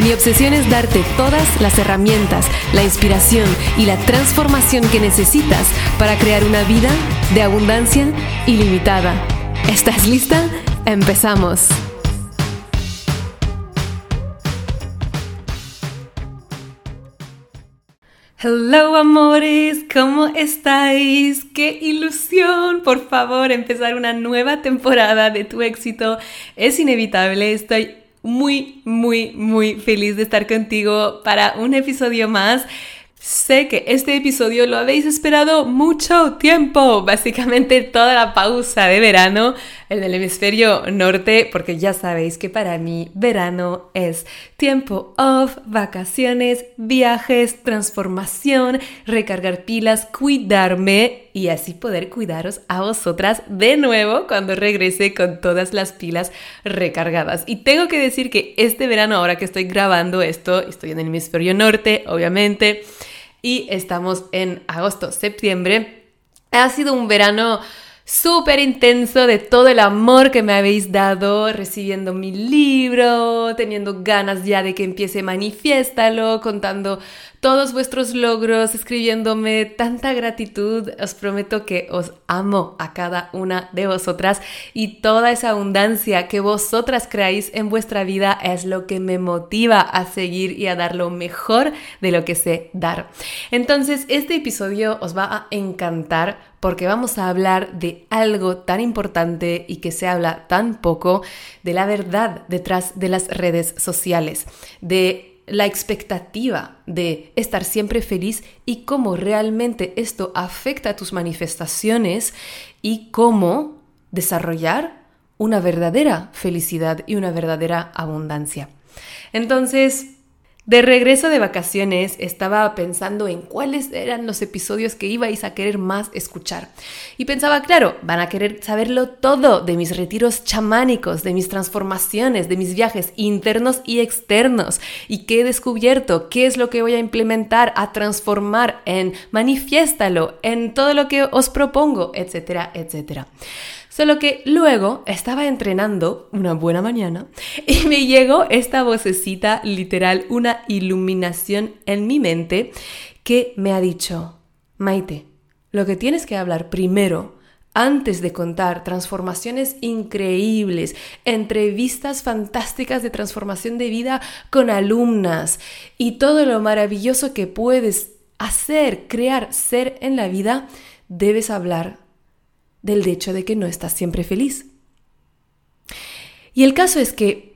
Mi obsesión es darte todas las herramientas, la inspiración y la transformación que necesitas para crear una vida de abundancia ilimitada. ¿Estás lista? Empezamos. Hello amores, ¿cómo estáis? ¡Qué ilusión! Por favor, empezar una nueva temporada de tu éxito es inevitable. Estoy muy, muy, muy feliz de estar contigo para un episodio más. Sé que este episodio lo habéis esperado mucho tiempo, básicamente toda la pausa de verano en el hemisferio norte, porque ya sabéis que para mí verano es tiempo off, vacaciones, viajes, transformación, recargar pilas, cuidarme y así poder cuidaros a vosotras de nuevo cuando regrese con todas las pilas recargadas. Y tengo que decir que este verano, ahora que estoy grabando esto, estoy en el hemisferio norte, obviamente, y estamos en agosto, septiembre. Ha sido un verano súper intenso de todo el amor que me habéis dado recibiendo mi libro, teniendo ganas ya de que empiece Manifiéstalo, contando todos vuestros logros, escribiéndome tanta gratitud. Os prometo que os amo a cada una de vosotras y toda esa abundancia que vosotras creáis en vuestra vida es lo que me motiva a seguir y a dar lo mejor de lo que sé dar. Entonces, este episodio os va a encantar porque vamos a hablar de algo tan importante y que se habla tan poco, de la verdad detrás de las redes sociales, de la expectativa de estar siempre feliz y cómo realmente esto afecta tus manifestaciones y cómo desarrollar una verdadera felicidad y una verdadera abundancia. Entonces, de regreso de vacaciones estaba pensando en cuáles eran los episodios que ibais a querer más escuchar. Y pensaba, claro, van a querer saberlo todo de mis retiros chamánicos, de mis transformaciones, de mis viajes internos y externos. Y qué he descubierto, qué es lo que voy a implementar, a transformar en manifiéstalo, en todo lo que os propongo, etcétera, etcétera. Solo que luego estaba entrenando una buena mañana y me llegó esta vocecita literal, una iluminación en mi mente que me ha dicho, Maite, lo que tienes que hablar primero antes de contar transformaciones increíbles, entrevistas fantásticas de transformación de vida con alumnas y todo lo maravilloso que puedes hacer, crear, ser en la vida, debes hablar del hecho de que no estás siempre feliz. Y el caso es que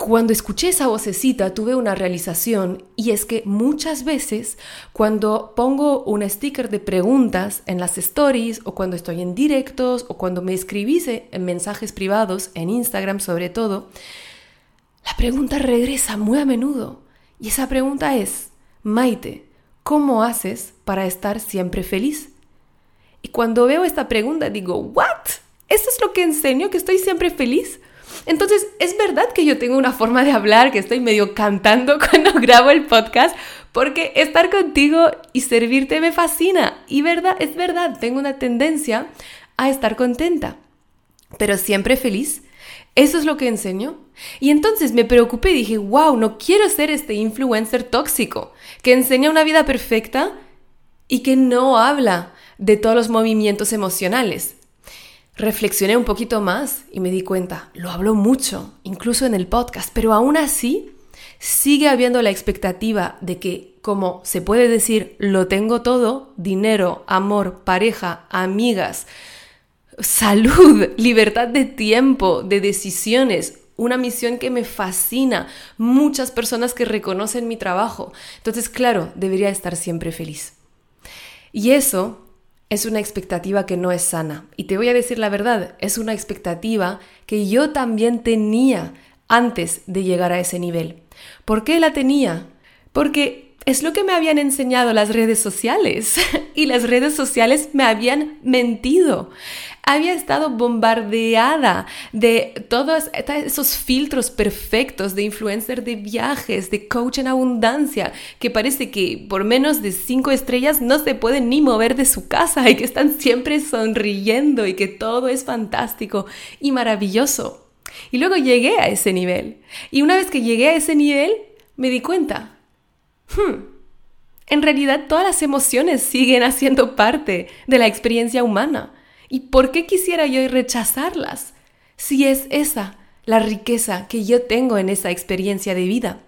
cuando escuché esa vocecita tuve una realización y es que muchas veces cuando pongo un sticker de preguntas en las stories o cuando estoy en directos o cuando me escribís en mensajes privados en Instagram sobre todo, la pregunta regresa muy a menudo y esa pregunta es, Maite, ¿cómo haces para estar siempre feliz? Y cuando veo esta pregunta digo, ¿what? ¿Eso es lo que enseño? ¿Que estoy siempre feliz? Entonces, es verdad que yo tengo una forma de hablar, que estoy medio cantando cuando grabo el podcast, porque estar contigo y servirte me fascina. Y verdad, es verdad, tengo una tendencia a estar contenta, pero siempre feliz. ¿Eso es lo que enseño? Y entonces me preocupé y dije, wow, no quiero ser este influencer tóxico, que enseña una vida perfecta y que no habla de todos los movimientos emocionales. Reflexioné un poquito más y me di cuenta, lo hablo mucho, incluso en el podcast, pero aún así sigue habiendo la expectativa de que, como se puede decir, lo tengo todo, dinero, amor, pareja, amigas, salud, libertad de tiempo, de decisiones, una misión que me fascina, muchas personas que reconocen mi trabajo. Entonces, claro, debería estar siempre feliz. Y eso es una expectativa que no es sana. Y te voy a decir la verdad, es una expectativa que yo también tenía antes de llegar a ese nivel. ¿Por qué la tenía? Porque es lo que me habían enseñado las redes sociales y las redes sociales me habían mentido. Había estado bombardeada de todos esos filtros perfectos de influencer de viajes, de coach en abundancia, que parece que por menos de cinco estrellas no se pueden ni mover de su casa y que están siempre sonriendo y que todo es fantástico y maravilloso. Y luego llegué a ese nivel. Y una vez que llegué a ese nivel, me di cuenta, hmm, en realidad todas las emociones siguen haciendo parte de la experiencia humana. ¿Y por qué quisiera yo rechazarlas si es esa la riqueza que yo tengo en esa experiencia de vida?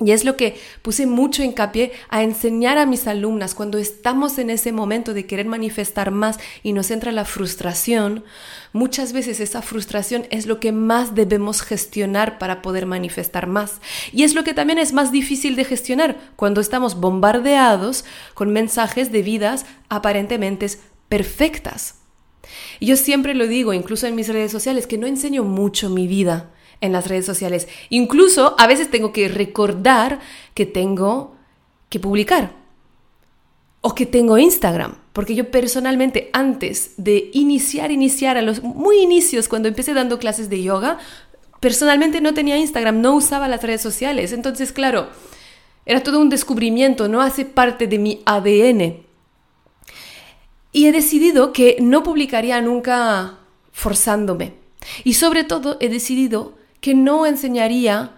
Y es lo que puse mucho hincapié a enseñar a mis alumnas cuando estamos en ese momento de querer manifestar más y nos entra la frustración. Muchas veces esa frustración es lo que más debemos gestionar para poder manifestar más. Y es lo que también es más difícil de gestionar cuando estamos bombardeados con mensajes de vidas aparentemente perfectas. Y yo siempre lo digo, incluso en mis redes sociales, que no enseño mucho mi vida en las redes sociales. Incluso a veces tengo que recordar que tengo que publicar o que tengo Instagram. Porque yo personalmente antes de iniciar, iniciar a los muy inicios, cuando empecé dando clases de yoga, personalmente no tenía Instagram, no usaba las redes sociales. Entonces, claro, era todo un descubrimiento, no hace parte de mi ADN. Y he decidido que no publicaría nunca forzándome. Y sobre todo he decidido que no enseñaría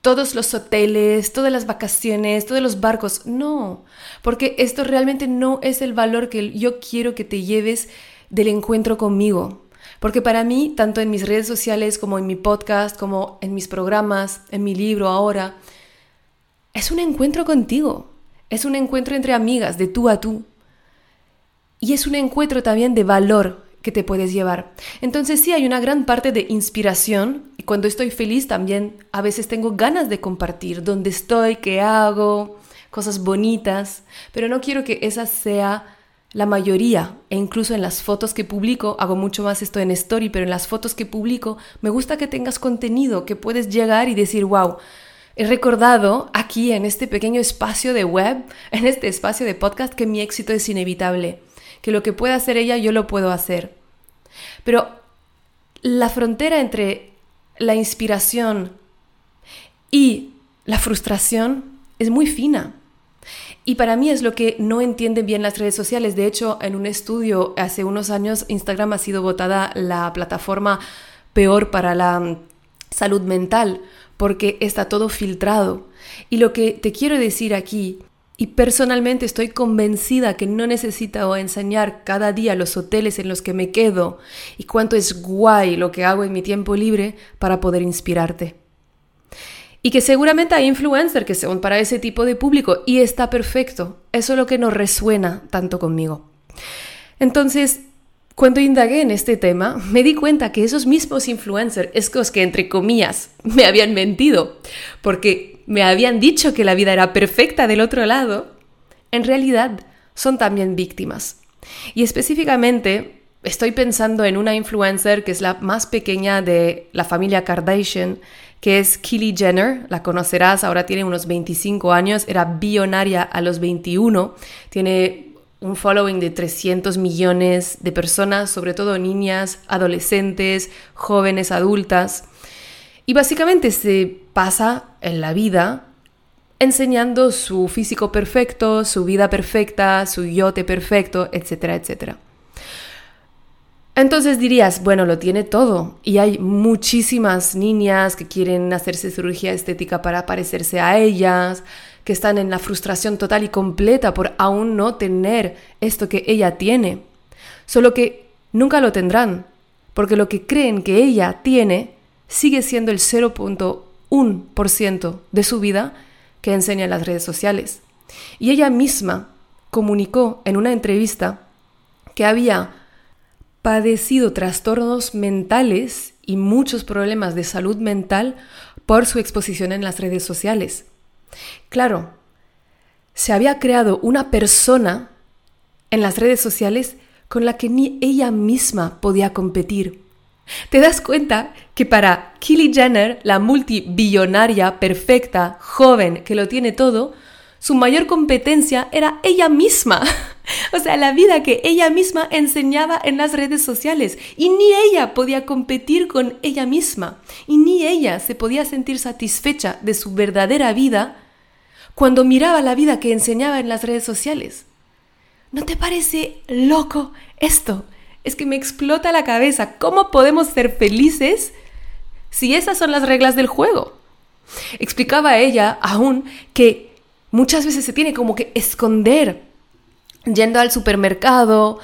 todos los hoteles, todas las vacaciones, todos los barcos. No, porque esto realmente no es el valor que yo quiero que te lleves del encuentro conmigo. Porque para mí, tanto en mis redes sociales como en mi podcast, como en mis programas, en mi libro ahora, es un encuentro contigo. Es un encuentro entre amigas, de tú a tú. Y es un encuentro también de valor que te puedes llevar. Entonces sí, hay una gran parte de inspiración y cuando estoy feliz también a veces tengo ganas de compartir dónde estoy, qué hago, cosas bonitas, pero no quiero que esa sea la mayoría e incluso en las fotos que publico, hago mucho más esto en story, pero en las fotos que publico me gusta que tengas contenido, que puedes llegar y decir, wow, he recordado aquí en este pequeño espacio de web, en este espacio de podcast, que mi éxito es inevitable que lo que puede hacer ella yo lo puedo hacer. Pero la frontera entre la inspiración y la frustración es muy fina. Y para mí es lo que no entienden bien las redes sociales. De hecho, en un estudio hace unos años, Instagram ha sido votada la plataforma peor para la mm, salud mental porque está todo filtrado. Y lo que te quiero decir aquí y personalmente estoy convencida que no necesito enseñar cada día los hoteles en los que me quedo y cuánto es guay lo que hago en mi tiempo libre para poder inspirarte. Y que seguramente hay influencers que son para ese tipo de público y está perfecto. Eso es lo que no resuena tanto conmigo. Entonces, cuando indagué en este tema, me di cuenta que esos mismos influencers, estos que entre comillas me habían mentido, porque me habían dicho que la vida era perfecta del otro lado, en realidad son también víctimas. Y específicamente estoy pensando en una influencer que es la más pequeña de la familia Kardashian, que es Kylie Jenner, la conocerás, ahora tiene unos 25 años, era billonaria a los 21, tiene un following de 300 millones de personas, sobre todo niñas, adolescentes, jóvenes, adultas. Y básicamente se pasa en la vida enseñando su físico perfecto, su vida perfecta, su yote perfecto, etcétera, etcétera. Entonces dirías, bueno, lo tiene todo. Y hay muchísimas niñas que quieren hacerse cirugía estética para parecerse a ellas, que están en la frustración total y completa por aún no tener esto que ella tiene. Solo que nunca lo tendrán, porque lo que creen que ella tiene sigue siendo el 0.1% de su vida que enseña en las redes sociales. Y ella misma comunicó en una entrevista que había padecido trastornos mentales y muchos problemas de salud mental por su exposición en las redes sociales. Claro, se había creado una persona en las redes sociales con la que ni ella misma podía competir. Te das cuenta que para Kylie Jenner, la multibillonaria, perfecta, joven, que lo tiene todo, su mayor competencia era ella misma. o sea, la vida que ella misma enseñaba en las redes sociales. Y ni ella podía competir con ella misma. Y ni ella se podía sentir satisfecha de su verdadera vida cuando miraba la vida que enseñaba en las redes sociales. ¿No te parece loco esto? Es que me explota la cabeza. ¿Cómo podemos ser felices si esas son las reglas del juego? Explicaba ella aún que muchas veces se tiene como que esconder yendo al supermercado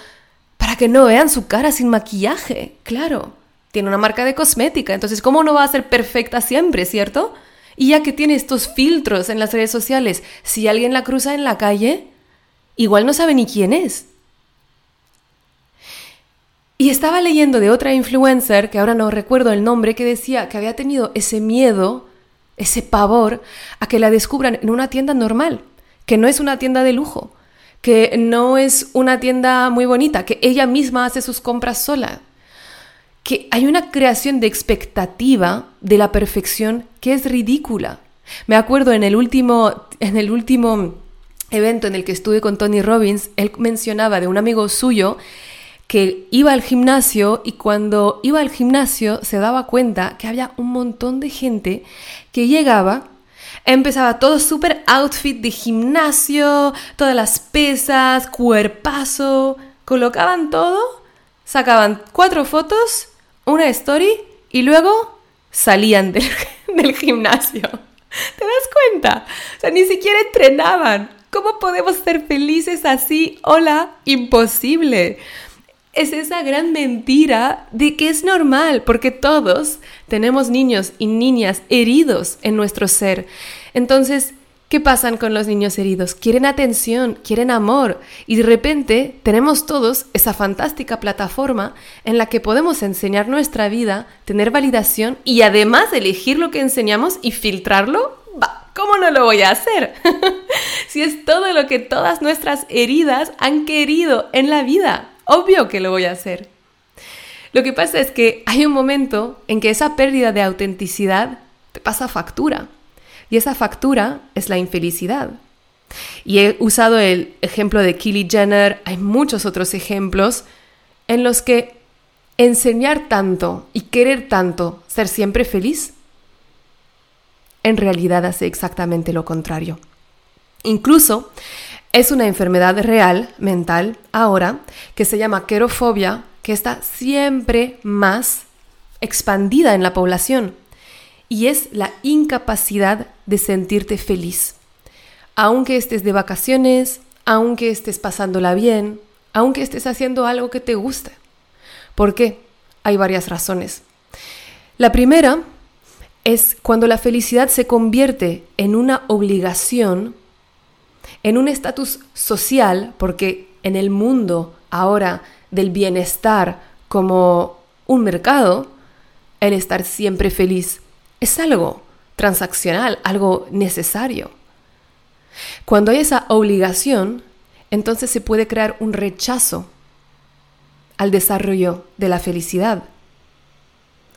para que no vean su cara sin maquillaje. Claro, tiene una marca de cosmética, entonces ¿cómo no va a ser perfecta siempre, cierto? Y ya que tiene estos filtros en las redes sociales, si alguien la cruza en la calle, igual no sabe ni quién es. Y estaba leyendo de otra influencer, que ahora no recuerdo el nombre, que decía que había tenido ese miedo ese pavor a que la descubran en una tienda normal, que no es una tienda de lujo, que no es una tienda muy bonita, que ella misma hace sus compras sola, que hay una creación de expectativa de la perfección que es ridícula. Me acuerdo en el último, en el último evento en el que estuve con Tony Robbins, él mencionaba de un amigo suyo que iba al gimnasio y cuando iba al gimnasio se daba cuenta que había un montón de gente que llegaba, empezaba todo súper outfit de gimnasio, todas las pesas, cuerpazo, colocaban todo, sacaban cuatro fotos, una story y luego salían del, gimnasio. ¿Te das cuenta? O sea, ni siquiera entrenaban. ¿Cómo podemos ser felices así? Hola, imposible es esa gran mentira de que es normal, porque todos tenemos niños y niñas heridos en nuestro ser. Entonces, ¿qué pasan con los niños heridos? Quieren atención, quieren amor, y de repente tenemos todos esa fantástica plataforma en la que podemos enseñar nuestra vida, tener validación y además elegir lo que enseñamos y filtrarlo. ¿Cómo no lo voy a hacer? si es todo lo que todas nuestras heridas han querido en la vida. Obvio que lo voy a hacer. Lo que pasa es que hay un momento en que esa pérdida de autenticidad te pasa factura. Y esa factura es la infelicidad. Y he usado el ejemplo de Kylie Jenner, hay muchos otros ejemplos en los que enseñar tanto y querer tanto ser siempre feliz, en realidad hace exactamente lo contrario. Incluso es una enfermedad real, mental, ahora, que se llama querofobia, que está siempre más expandida en la población. Y es la incapacidad de sentirte feliz. Aunque estés de vacaciones, aunque estés pasándola bien, aunque estés haciendo algo que te guste. ¿Por qué? Hay varias razones. La primera es cuando la felicidad se convierte en una obligación en un estatus social, porque en el mundo ahora del bienestar como un mercado, el estar siempre feliz es algo transaccional, algo necesario. Cuando hay esa obligación, entonces se puede crear un rechazo al desarrollo de la felicidad,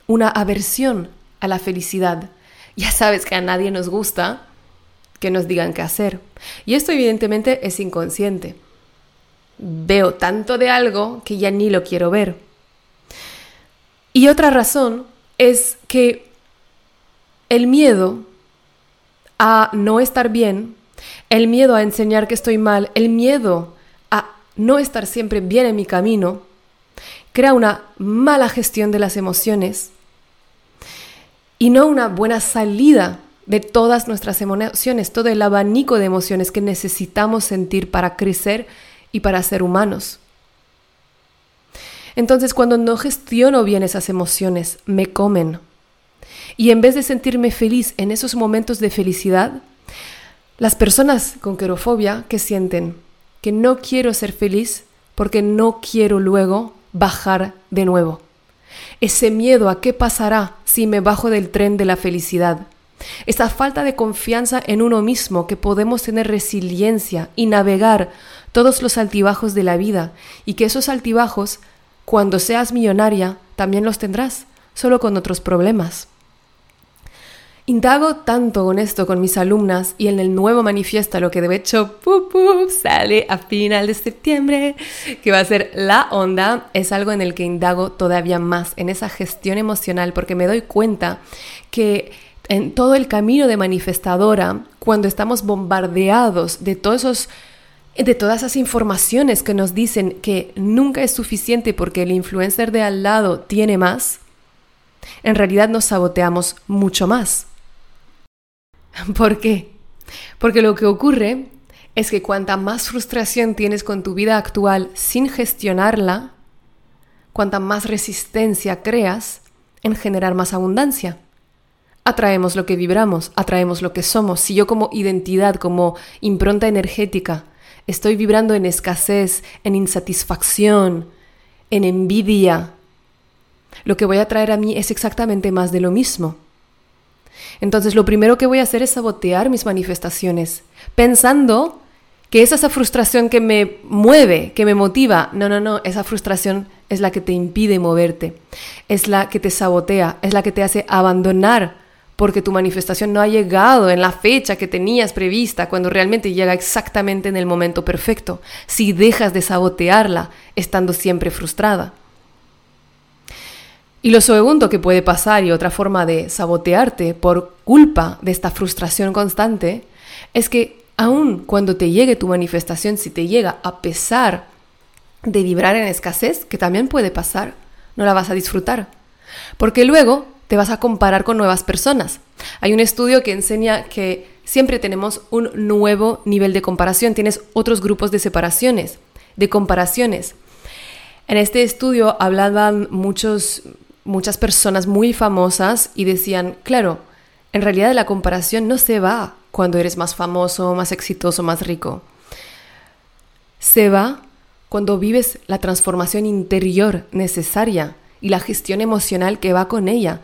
una aversión a la felicidad. Ya sabes que a nadie nos gusta que nos digan qué hacer. Y esto evidentemente es inconsciente. Veo tanto de algo que ya ni lo quiero ver. Y otra razón es que el miedo a no estar bien, el miedo a enseñar que estoy mal, el miedo a no estar siempre bien en mi camino, crea una mala gestión de las emociones y no una buena salida de todas nuestras emociones, todo el abanico de emociones que necesitamos sentir para crecer y para ser humanos. Entonces cuando no gestiono bien esas emociones, me comen. Y en vez de sentirme feliz en esos momentos de felicidad, las personas con querofobia que sienten que no quiero ser feliz porque no quiero luego bajar de nuevo. Ese miedo a qué pasará si me bajo del tren de la felicidad esa falta de confianza en uno mismo, que podemos tener resiliencia y navegar todos los altibajos de la vida, y que esos altibajos, cuando seas millonaria, también los tendrás, solo con otros problemas. Indago tanto con esto con mis alumnas y en el nuevo manifiesto, lo que de hecho sale a final de septiembre, que va a ser la onda, es algo en el que indago todavía más, en esa gestión emocional, porque me doy cuenta que en todo el camino de manifestadora, cuando estamos bombardeados de todos esos de todas esas informaciones que nos dicen que nunca es suficiente porque el influencer de al lado tiene más, en realidad nos saboteamos mucho más. ¿Por qué? Porque lo que ocurre es que cuanta más frustración tienes con tu vida actual sin gestionarla, cuanta más resistencia creas en generar más abundancia. Atraemos lo que vibramos, atraemos lo que somos. Si yo como identidad, como impronta energética, estoy vibrando en escasez, en insatisfacción, en envidia, lo que voy a traer a mí es exactamente más de lo mismo. Entonces lo primero que voy a hacer es sabotear mis manifestaciones, pensando que es esa frustración que me mueve, que me motiva. No, no, no, esa frustración es la que te impide moverte, es la que te sabotea, es la que te hace abandonar porque tu manifestación no ha llegado en la fecha que tenías prevista, cuando realmente llega exactamente en el momento perfecto, si dejas de sabotearla estando siempre frustrada. Y lo segundo que puede pasar y otra forma de sabotearte por culpa de esta frustración constante es que aun cuando te llegue tu manifestación, si te llega a pesar de vibrar en escasez, que también puede pasar, no la vas a disfrutar. Porque luego te vas a comparar con nuevas personas. Hay un estudio que enseña que siempre tenemos un nuevo nivel de comparación, tienes otros grupos de separaciones, de comparaciones. En este estudio hablaban muchos muchas personas muy famosas y decían, claro, en realidad la comparación no se va cuando eres más famoso, más exitoso, más rico. Se va cuando vives la transformación interior necesaria y la gestión emocional que va con ella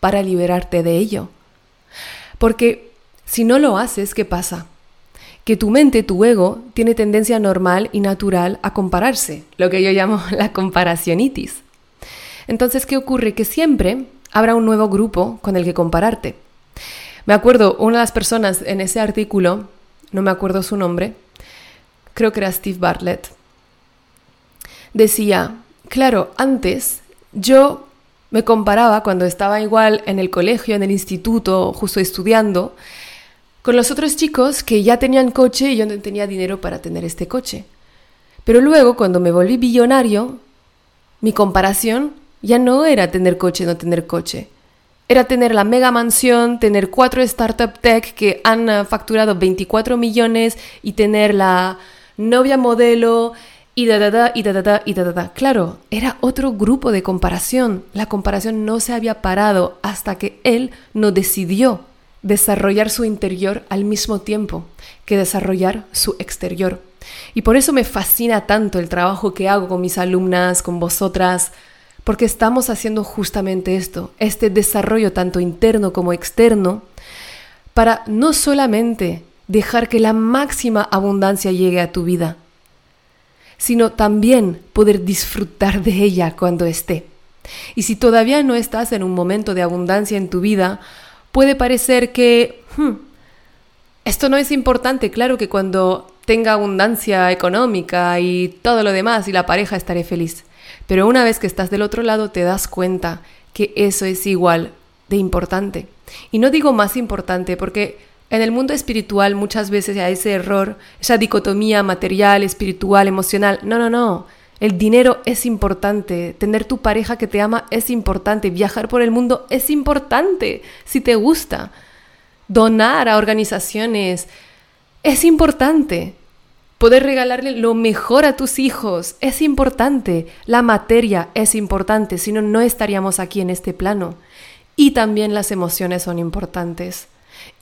para liberarte de ello. Porque si no lo haces, ¿qué pasa? Que tu mente, tu ego, tiene tendencia normal y natural a compararse, lo que yo llamo la comparacionitis. Entonces, ¿qué ocurre? Que siempre habrá un nuevo grupo con el que compararte. Me acuerdo, una de las personas en ese artículo, no me acuerdo su nombre, creo que era Steve Bartlett, decía, claro, antes yo me comparaba cuando estaba igual en el colegio, en el instituto, justo estudiando, con los otros chicos que ya tenían coche y yo no tenía dinero para tener este coche. Pero luego, cuando me volví billonario, mi comparación ya no era tener coche, no tener coche. Era tener la mega mansión, tener cuatro startup tech que han eh, facturado 24 millones y tener la novia modelo y da da da y da da da y da da da. Claro, era otro grupo de comparación. La comparación no se había parado hasta que él no decidió desarrollar su interior al mismo tiempo que desarrollar su exterior. Y por eso me fascina tanto el trabajo que hago con mis alumnas, con vosotras, porque estamos haciendo justamente esto, este desarrollo tanto interno como externo, para no solamente dejar que la máxima abundancia llegue a tu vida, sino también poder disfrutar de ella cuando esté. Y si todavía no estás en un momento de abundancia en tu vida, puede parecer que hmm, esto no es importante. Claro que cuando tenga abundancia económica y todo lo demás y la pareja estaré feliz. Pero una vez que estás del otro lado te das cuenta que eso es igual de importante. Y no digo más importante porque en el mundo espiritual muchas veces hay ese error, esa dicotomía material, espiritual, emocional. No, no, no. El dinero es importante, tener tu pareja que te ama es importante, viajar por el mundo es importante, si te gusta. Donar a organizaciones es importante. Poder regalarle lo mejor a tus hijos es importante. La materia es importante, si no, no estaríamos aquí en este plano. Y también las emociones son importantes.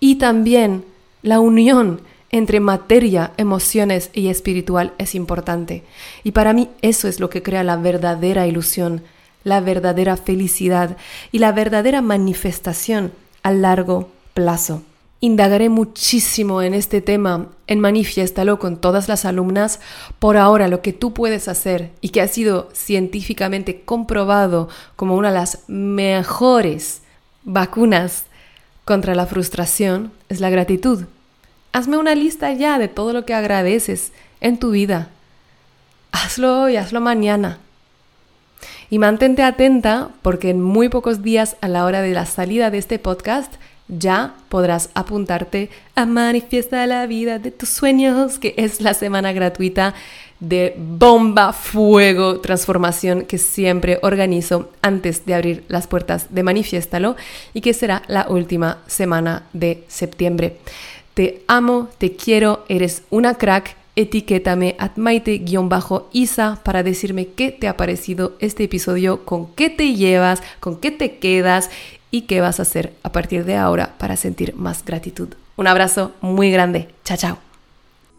Y también la unión entre materia, emociones y espiritual es importante. Y para mí eso es lo que crea la verdadera ilusión, la verdadera felicidad y la verdadera manifestación a largo plazo. Indagaré muchísimo en este tema en Manifiéstalo con todas las alumnas. Por ahora, lo que tú puedes hacer y que ha sido científicamente comprobado como una de las mejores vacunas contra la frustración es la gratitud. Hazme una lista ya de todo lo que agradeces en tu vida. Hazlo hoy, hazlo mañana. Y mantente atenta porque en muy pocos días a la hora de la salida de este podcast ya podrás apuntarte a Manifiesta la vida de tus sueños, que es la semana gratuita de bomba, fuego, transformación que siempre organizo antes de abrir las puertas de Manifiéstalo y que será la última semana de septiembre. Te amo, te quiero, eres una crack. Etiquétame at maite-isa para decirme qué te ha parecido este episodio, con qué te llevas, con qué te quedas y qué vas a hacer a partir de ahora para sentir más gratitud. Un abrazo muy grande. Chao, chao.